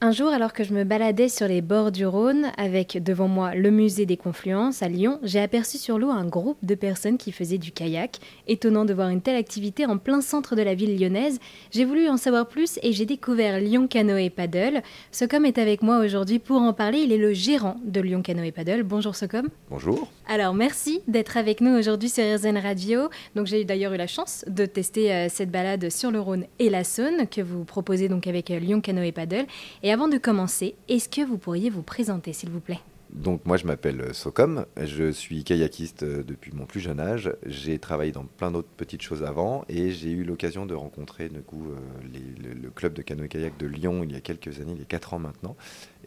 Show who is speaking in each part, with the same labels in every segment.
Speaker 1: Un jour, alors que je me baladais sur les bords du Rhône, avec devant moi le musée des Confluences à Lyon, j'ai aperçu sur l'eau un groupe de personnes qui faisaient du kayak. Étonnant de voir une telle activité en plein centre de la ville lyonnaise, j'ai voulu en savoir plus et j'ai découvert Lyon Canoë Paddle. Socom est avec moi aujourd'hui pour en parler. Il est le gérant de Lyon Canoë Paddle. Bonjour Socom.
Speaker 2: Bonjour.
Speaker 1: Alors merci d'être avec nous aujourd'hui sur RZN Radio. Donc j'ai d'ailleurs eu la chance de tester euh, cette balade sur le Rhône et la Saône que vous proposez donc avec euh, Lyon Canoë Paddle. Et avant de commencer, est-ce que vous pourriez vous présenter, s'il vous plaît?
Speaker 2: Donc moi je m'appelle Socom, je suis kayakiste euh, depuis mon plus jeune âge. J'ai travaillé dans plein d'autres petites choses avant et j'ai eu l'occasion de rencontrer du coup, euh, le, club de canoë-kayak de Lyon il y a quelques années, il y a 4 ans maintenant.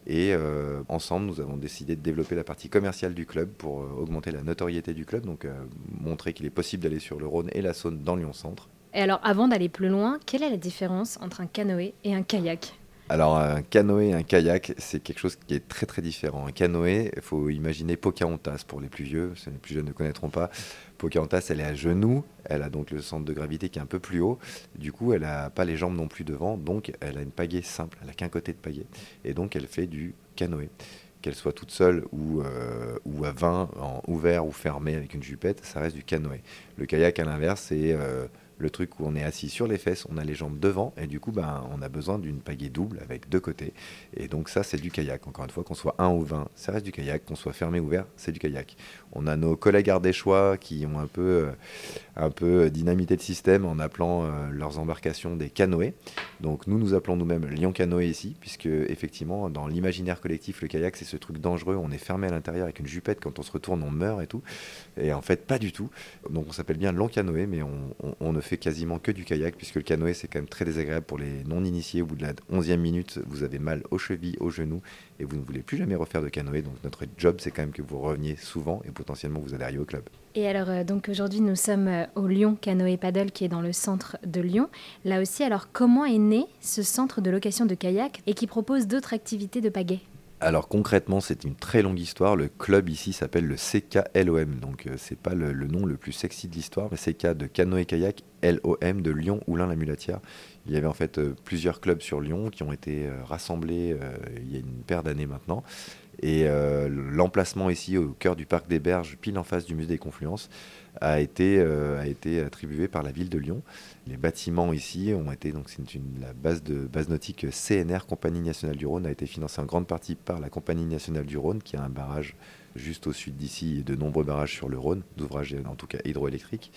Speaker 2: Et euh, ensemble, nous avons décidé de développer la partie commerciale du club pour augmenter la notoriété du club, donc montrer qu'il est possible d'aller sur le Rhône et la Saône dans Lyon Centre.
Speaker 1: Et alors, avant d'aller plus loin, quelle est la différence entre un canoë et un kayak?
Speaker 2: Alors un canoë un kayak, c'est quelque chose qui est très très différent. Un canoë, il faut imaginer Pocahontas pour les plus vieux, les plus jeunes ne connaîtront pas. Pocahontas, elle est à genoux, elle a donc le centre de gravité qui est un peu plus haut. Du coup, elle n'a pas les jambes non plus devant, donc elle a une pagaie simple, elle n'a qu'un côté de pagaie. Et donc elle fait du canoë. Qu'elle soit toute seule ou, euh, à 20, en ouvert ou fermé avec une jupette, ça reste du canoë. Le kayak, à l'inverse, c'est... Euh, le truc où on est assis sur les fesses, on a les jambes devant, et du coup, ben, on a besoin d'une pagaie double avec deux côtés. Et donc ça, c'est du kayak. Encore une fois, qu'on soit 1 ou 20, ça reste du kayak. Qu'on soit fermé ou ouvert, c'est du kayak. On a nos collègues ardéchois qui ont un peu, euh, un peu dynamité de système en appelant euh, leurs embarcations des canoës. Donc nous, nous appelons nous-mêmes Lyon Canoë ici, puisque effectivement, dans l'imaginaire collectif, le kayak, c'est ce truc dangereux. On est fermé à l'intérieur avec une jupette. Quand on se retourne, on meurt et tout. Et en fait, pas du tout. Donc on s'appelle bien Lyon Canoë, mais on, ne fait quasiment que du kayak, puisque le canoë, c'est quand même très désagréable pour les non-initiés. Au bout de la 11e minute, vous avez mal aux chevilles, aux genoux, et vous ne voulez plus jamais refaire de canoë. Donc notre job, c'est quand même que vous reveniez souvent et potentiellement vous allez arriver au club.
Speaker 1: Et alors, euh, donc aujourd'hui, nous sommes euh, au Lyon Canoë Paddle qui est dans le centre de Lyon. Là aussi, alors comment est né ce centre de location de kayak et qui propose d'autres activités de pagaie?
Speaker 2: Alors concrètement, c'est une très longue histoire. Le club ici s'appelle le CKLOM, donc euh, c'est pas le, nom le plus sexy de l'histoire, mais CK de canoë kayak LOM de Lyon Oulin la Mulatière. Il y avait en fait plusieurs clubs sur Lyon qui ont été rassemblés il y a une paire d'années maintenant. Et euh, l'emplacement ici, au cœur du parc des Berges, pile en face du musée des Confluences, a été, euh, a été attribué par la ville de Lyon. Les bâtiments ici ont été, donc c'est la base, de, base nautique CNR, Compagnie nationale du Rhône, a été financée en grande partie par la Compagnie nationale du Rhône, qui a un barrage juste au sud d'ici de nombreux barrages sur le Rhône, d'ouvrages en tout cas hydroélectriques.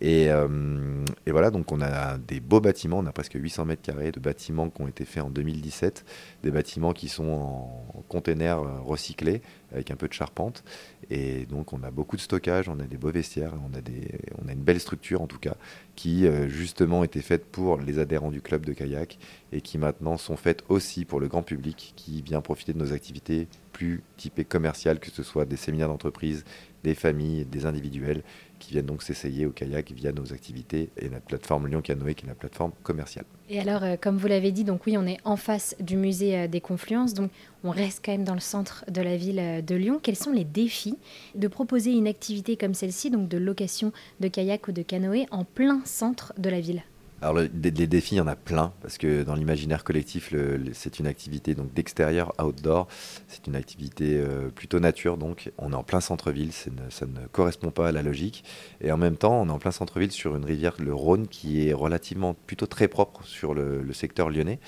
Speaker 2: Et, euh, et, voilà, donc on a des beaux bâtiments, on a presque 800 mètres carrés de bâtiments qui ont été faits en 2017, des bâtiments qui sont en containers recyclés avec un peu de charpente. Et donc on a beaucoup de stockage, on a des beaux vestiaires, on a, des, on a une belle structure en tout cas, qui euh, justement était faite pour les adhérents du club de kayak et qui maintenant sont faites aussi pour le grand public qui vient profiter de nos activités plus typées commerciales, que ce soit des séminaires d'entreprise, des familles, des individuels qui viennent donc s'essayer au kayak via nos activités et notre plateforme Lyon Canoë qui est la plateforme commerciale.
Speaker 1: Et alors, euh, comme vous l'avez dit, donc oui, on est en face du musée euh, des Confluences, donc on reste quand même dans le centre de la ville euh, de Lyon. Quels sont les défis de proposer une activité comme celle-ci, donc de location de kayak ou de canoë, en plein centre de la ville?
Speaker 2: Alors les, défis, il y en a plein, parce que dans l'imaginaire collectif, c'est une activité donc d'extérieur, outdoor, c'est une activité euh, plutôt nature, donc. On est en plein centre-ville, ça ne correspond pas à la logique, et en même temps on est en plein centre-ville sur une rivière, le Rhône, qui est relativement plutôt très propre sur le secteur lyonnais,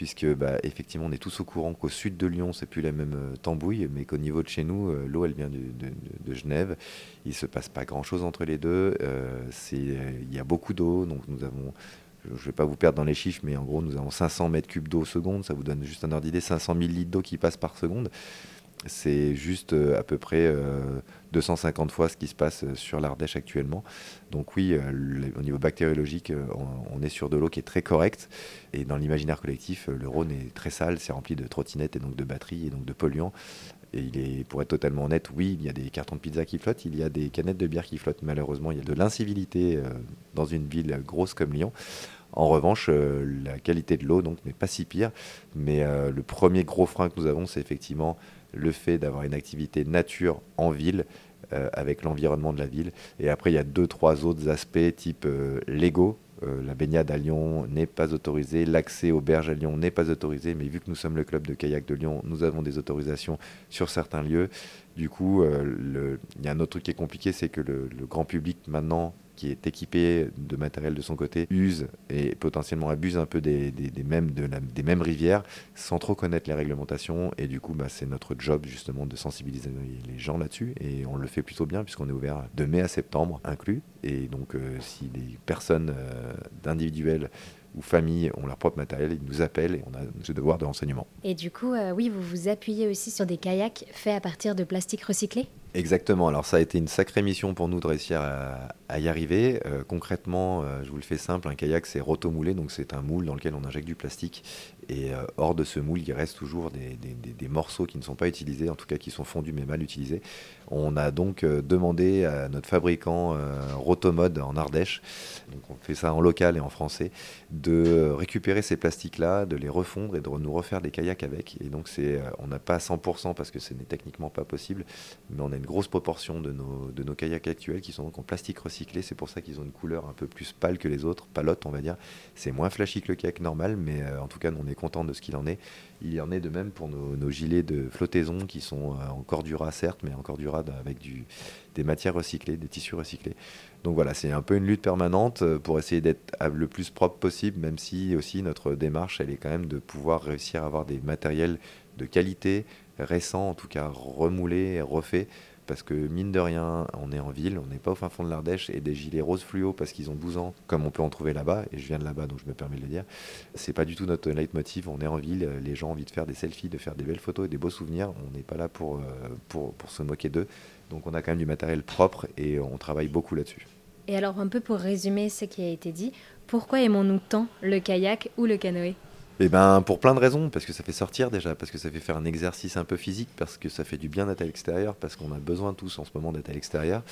Speaker 2: puisque bah, effectivement on est tous au courant qu'au sud de Lyon c'est plus la même euh, tambouille, mais qu'au niveau de chez nous, euh, l'eau elle vient de, Genève. Il se passe pas grand chose entre les deux. Euh, il y a beaucoup d'eau, donc nous avons je ne vais pas vous perdre dans les chiffres, mais en gros, nous avons 500 mètres cubes d'eau seconde. Ça vous donne juste un ordre d'idée, 500 000 litres d'eau qui passent par seconde c'est juste euh, à peu près 250 euh, fois ce qui se passe euh, sur l'Ardèche actuellement. Donc oui, au niveau bactériologique, on, est sur de l'eau qui est très correcte. Et dans l'imaginaire collectif, le Rhône est très sale, c'est rempli de trottinettes et donc de batteries et donc de polluants. Et il est, pour être totalement honnête, oui, il y a des cartons de pizza qui flottent, il y a des canettes de bière qui flottent. Malheureusement, il y a de l'incivilité dans une ville grosse comme Lyon. En revanche, la qualité de l'eau n'est pas si pire. Mais le premier gros frein que nous avons, c'est effectivement le fait d'avoir une activité nature en ville euh, avec l'environnement de la ville. Et après, il y a deux, trois autres aspects type euh, Lego. euh, la baignade à Lyon n'est pas autorisée, l'accès aux berges à Lyon n'est pas autorisé, mais vu que nous sommes le club de kayak de Lyon, nous avons des autorisations sur certains lieux. Du coup, il y a un autre truc qui est compliqué, c'est que le, grand public maintenant qui est équipé de matériel de son côté, use et potentiellement abuse un peu des, mêmes, des mêmes rivières sans trop connaître les réglementations. Et du coup, bah, c'est notre job justement de sensibiliser les gens là-dessus. Et on le fait plutôt bien puisqu'on est ouvert de mai à septembre inclus. Et donc, euh, si des personnes euh, d'individuels ou familles ont leur propre matériel, ils nous appellent et on a ce devoir de renseignement.
Speaker 1: Et du coup, euh, oui, vous vous appuyez aussi sur des kayaks faits à partir de plastique recyclé?
Speaker 2: Exactement. Alors ça a été une sacrée mission pour nous de réussir à, y arriver. Euh, concrètement, euh, je vous le fais simple, un kayak c'est rotomoulé, donc c'est un moule dans lequel on injecte du plastique. Et euh, hors de ce moule, il reste toujours des, morceaux qui ne sont pas utilisés, en tout cas qui sont fondus mais mal utilisés. On a donc demandé à notre fabricant Rotomode en Ardèche, donc on fait ça en local et en français, de récupérer ces plastiques-là, de les refondre et de nous refaire des kayaks avec. Et donc c'est, on n'a pas 100% parce que ce n'est techniquement pas possible, mais on a une grosse proportion de nos, de nos kayaks actuels qui sont donc en plastique recyclé. C'est pour ça qu'ils ont une couleur un peu plus pâle que les autres, palote on va dire. C'est moins flashy que le kayak normal, mais euh, en tout cas on est content de ce qu'il en est. Il en est de même pour nos, gilets de flottaison qui sont euh, encore Cordura certes, mais encore Cordura avec des matières recyclées, des tissus recyclés. Donc voilà, c'est un peu une lutte permanente euh, pour essayer d'être le plus propre possible, même si aussi notre démarche, elle est quand même de pouvoir réussir à avoir des matériels de qualité, récents, en tout cas remoulés, refaits, parce que mine de rien, on est en ville, on n'est pas au fin fond de l'Ardèche, et des gilets roses fluo parce qu'ils ont 12 ans, comme on peut en trouver là-bas, et je viens de là-bas donc je me permets de le dire, c'est pas du tout notre leitmotiv, on est en ville, les gens ont envie de faire des selfies, de faire des belles photos et des beaux souvenirs, on n'est pas là pour, euh, pour se moquer d'eux, donc on a quand même du matériel propre et on travaille beaucoup là-dessus.
Speaker 1: Et alors un peu pour résumer ce qui a été dit, pourquoi aimons-nous tant le kayak ou le canoë?
Speaker 2: Eh ben, pour plein de raisons, parce que ça fait sortir déjà, parce que ça fait faire un exercice un peu physique, parce que ça fait du bien d'être à l'extérieur, parce qu'on a besoin tous en ce moment d'être à l'extérieur,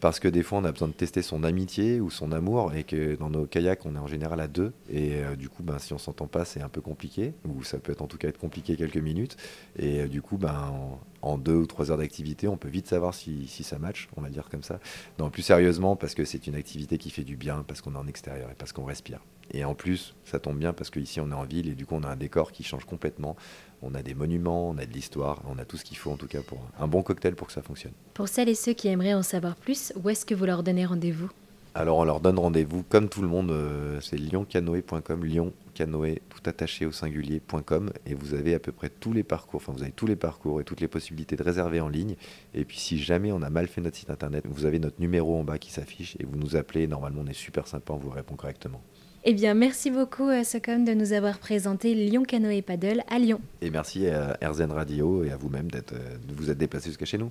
Speaker 2: parce que des fois on a besoin de tester son amitié ou son amour, et que dans nos kayaks on est en général à deux, et euh, du coup ben, si on s'entend pas c'est un peu compliqué, ou ça peut en tout cas être compliqué quelques minutes, et euh, du coup ben, en, deux ou trois heures d'activité on peut vite savoir si, si, ça match, on va dire comme ça. Non, plus sérieusement parce que c'est une activité qui fait du bien, parce qu'on est en extérieur et parce qu'on respire. Et en plus, ça tombe bien parce qu'ici on est en ville et du coup on a un décor qui change complètement. On a des monuments, on a de l'histoire, on a tout ce qu'il faut en tout cas pour un bon cocktail pour que ça fonctionne.
Speaker 1: Pour celles et ceux qui aimeraient en savoir plus, où est-ce que vous leur donnez rendez-vous?
Speaker 2: Alors on leur donne rendez-vous comme tout le monde, euh, c'est lyoncanoë.com, lyon canoë tout attaché au singulier.com et vous avez à peu près tous les parcours, enfin vous avez tous les parcours et toutes les possibilités de réserver en ligne. Et puis si jamais on a mal fait notre site internet, vous avez notre numéro en bas qui s'affiche et vous nous appelez. Normalement on est super sympa, on vous répond correctement.
Speaker 1: Eh bien, merci beaucoup, à euh, Socom, de nous avoir présenté Lyon Canoë Paddle à Lyon.
Speaker 2: Et merci à RZN Radio et à vous-même euh, de vous être déplacé jusqu'à chez nous.